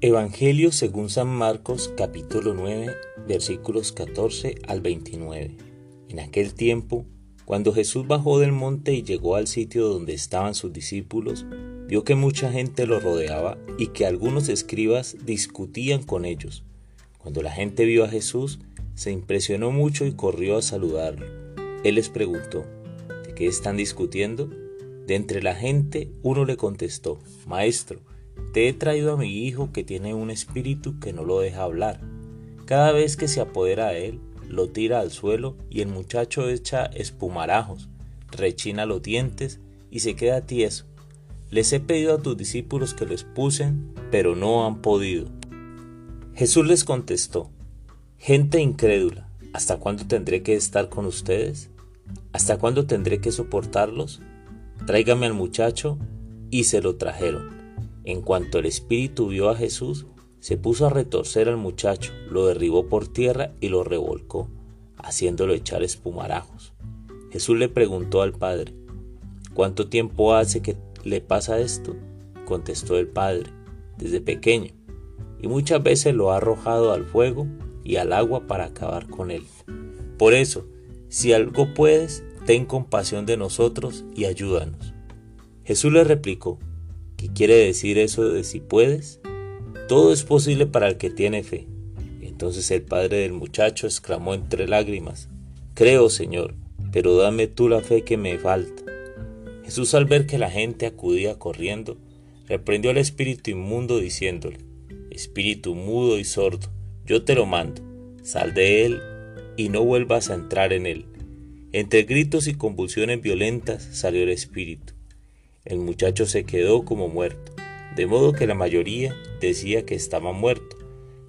Evangelio según San Marcos capítulo 9 versículos 14 al 29. En aquel tiempo, cuando Jesús bajó del monte y llegó al sitio donde estaban sus discípulos, vio que mucha gente lo rodeaba y que algunos escribas discutían con ellos. Cuando la gente vio a Jesús, se impresionó mucho y corrió a saludarlo. Él les preguntó, ¿de qué están discutiendo? De entre la gente uno le contestó, Maestro, te he traído a mi hijo que tiene un espíritu que no lo deja hablar. Cada vez que se apodera de él, lo tira al suelo y el muchacho echa espumarajos, rechina los dientes y se queda tieso. Les he pedido a tus discípulos que lo expusen, pero no han podido. Jesús les contestó, Gente incrédula, ¿hasta cuándo tendré que estar con ustedes? ¿Hasta cuándo tendré que soportarlos? Tráigame al muchacho, y se lo trajeron. En cuanto el espíritu vio a Jesús, se puso a retorcer al muchacho, lo derribó por tierra y lo revolcó, haciéndolo echar espumarajos. Jesús le preguntó al padre, ¿cuánto tiempo hace que le pasa esto? Contestó el padre, desde pequeño, y muchas veces lo ha arrojado al fuego y al agua para acabar con él. Por eso, si algo puedes, ten compasión de nosotros y ayúdanos. Jesús le replicó, ¿Qué quiere decir eso de si puedes? Todo es posible para el que tiene fe. Entonces el padre del muchacho exclamó entre lágrimas, Creo, Señor, pero dame tú la fe que me falta. Jesús al ver que la gente acudía corriendo, reprendió al espíritu inmundo diciéndole, Espíritu mudo y sordo, yo te lo mando, sal de él y no vuelvas a entrar en él. Entre gritos y convulsiones violentas salió el espíritu el muchacho se quedó como muerto, de modo que la mayoría decía que estaba muerto.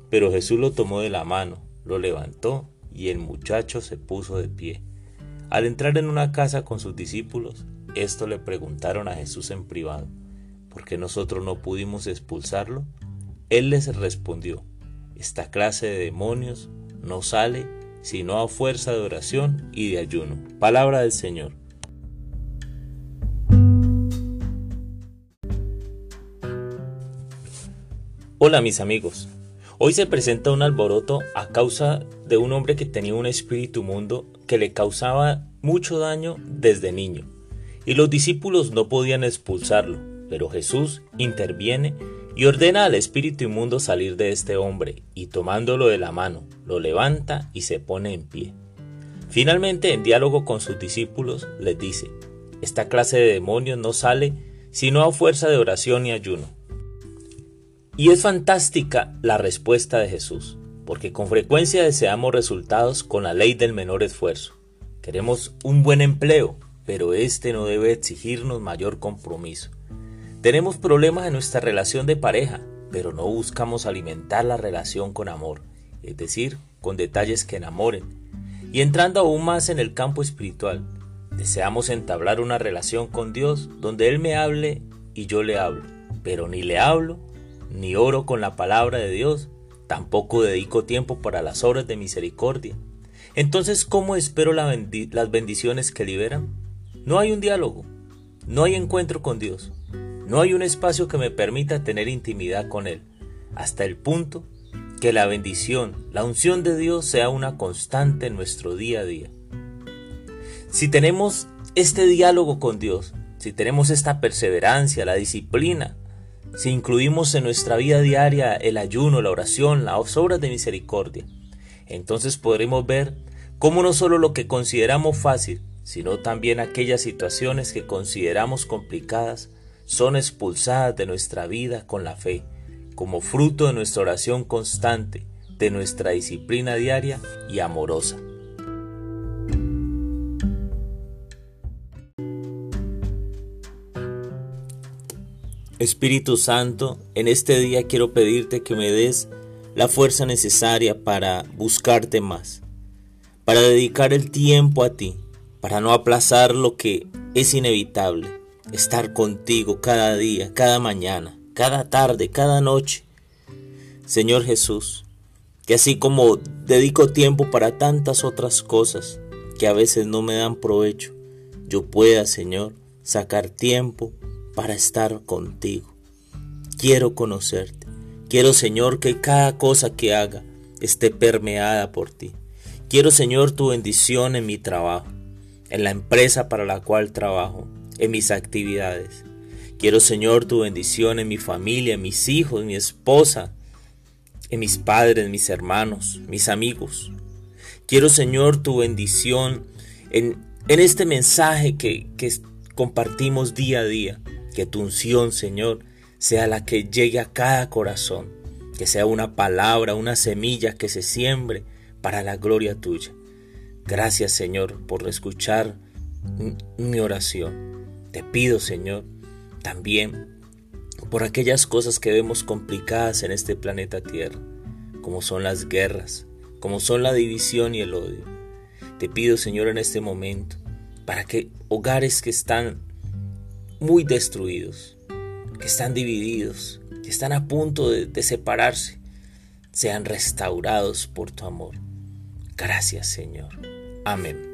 Pero Jesús lo tomó de la mano, lo levantó y el muchacho se puso de pie. Al entrar en una casa con sus discípulos, esto le preguntaron a Jesús en privado, ¿por qué nosotros no pudimos expulsarlo? Él les respondió, esta clase de demonios no sale sino a fuerza de oración y de ayuno. Palabra del Señor. Hola mis amigos, hoy se presenta un alboroto a causa de un hombre que tenía un espíritu mundo que le causaba mucho daño desde niño, y los discípulos no podían expulsarlo, pero Jesús interviene y ordena al espíritu inmundo salir de este hombre, y tomándolo de la mano, lo levanta y se pone en pie. Finalmente, en diálogo con sus discípulos, les dice, esta clase de demonios no sale sino a fuerza de oración y ayuno. Y es fantástica la respuesta de Jesús, porque con frecuencia deseamos resultados con la ley del menor esfuerzo. Queremos un buen empleo, pero este no debe exigirnos mayor compromiso. Tenemos problemas en nuestra relación de pareja, pero no buscamos alimentar la relación con amor, es decir, con detalles que enamoren. Y entrando aún más en el campo espiritual, deseamos entablar una relación con Dios donde Él me hable y yo le hablo, pero ni le hablo ni oro con la palabra de Dios, tampoco dedico tiempo para las obras de misericordia. Entonces, ¿cómo espero las bendiciones que liberan? No hay un diálogo, no hay encuentro con Dios, no hay un espacio que me permita tener intimidad con Él, hasta el punto que la bendición, la unción de Dios sea una constante en nuestro día a día. Si tenemos este diálogo con Dios, si tenemos esta perseverancia, la disciplina, si incluimos en nuestra vida diaria el ayuno, la oración, las obras de misericordia, entonces podremos ver cómo no solo lo que consideramos fácil, sino también aquellas situaciones que consideramos complicadas son expulsadas de nuestra vida con la fe, como fruto de nuestra oración constante, de nuestra disciplina diaria y amorosa. Espíritu Santo, en este día quiero pedirte que me des la fuerza necesaria para buscarte más, para dedicar el tiempo a ti, para no aplazar lo que es inevitable, estar contigo cada día, cada mañana, cada tarde, cada noche. Señor Jesús, que así como dedico tiempo para tantas otras cosas que a veces no me dan provecho, yo pueda, Señor, sacar tiempo para estar contigo. Quiero conocerte, Quiero, Señor, que cada cosa que haga esté permeada por ti. Quiero, Señor, tu bendición en mi trabajo, en la empresa para la cual trabajo, en mis actividades. Quiero, Señor, tu bendición en mi familia, en mis hijos, en mi esposa, en mis padres, mis hermanos, mis amigos. Quiero, Señor, tu bendición en, en este mensaje que, que compartimos día a día. Que tu unción, Señor, sea la que llegue a cada corazón. Que sea una palabra, una semilla que se siembre para la gloria tuya. Gracias, Señor, por escuchar mi oración. Te pido, Señor, también por aquellas cosas que vemos complicadas en este planeta Tierra, como son las guerras, como son la división y el odio. Te pido, Señor, en este momento, para que hogares que están muy destruidos, que están divididos, que están a punto de, separarse, sean restaurados por tu amor. Gracias, Señor. Amén.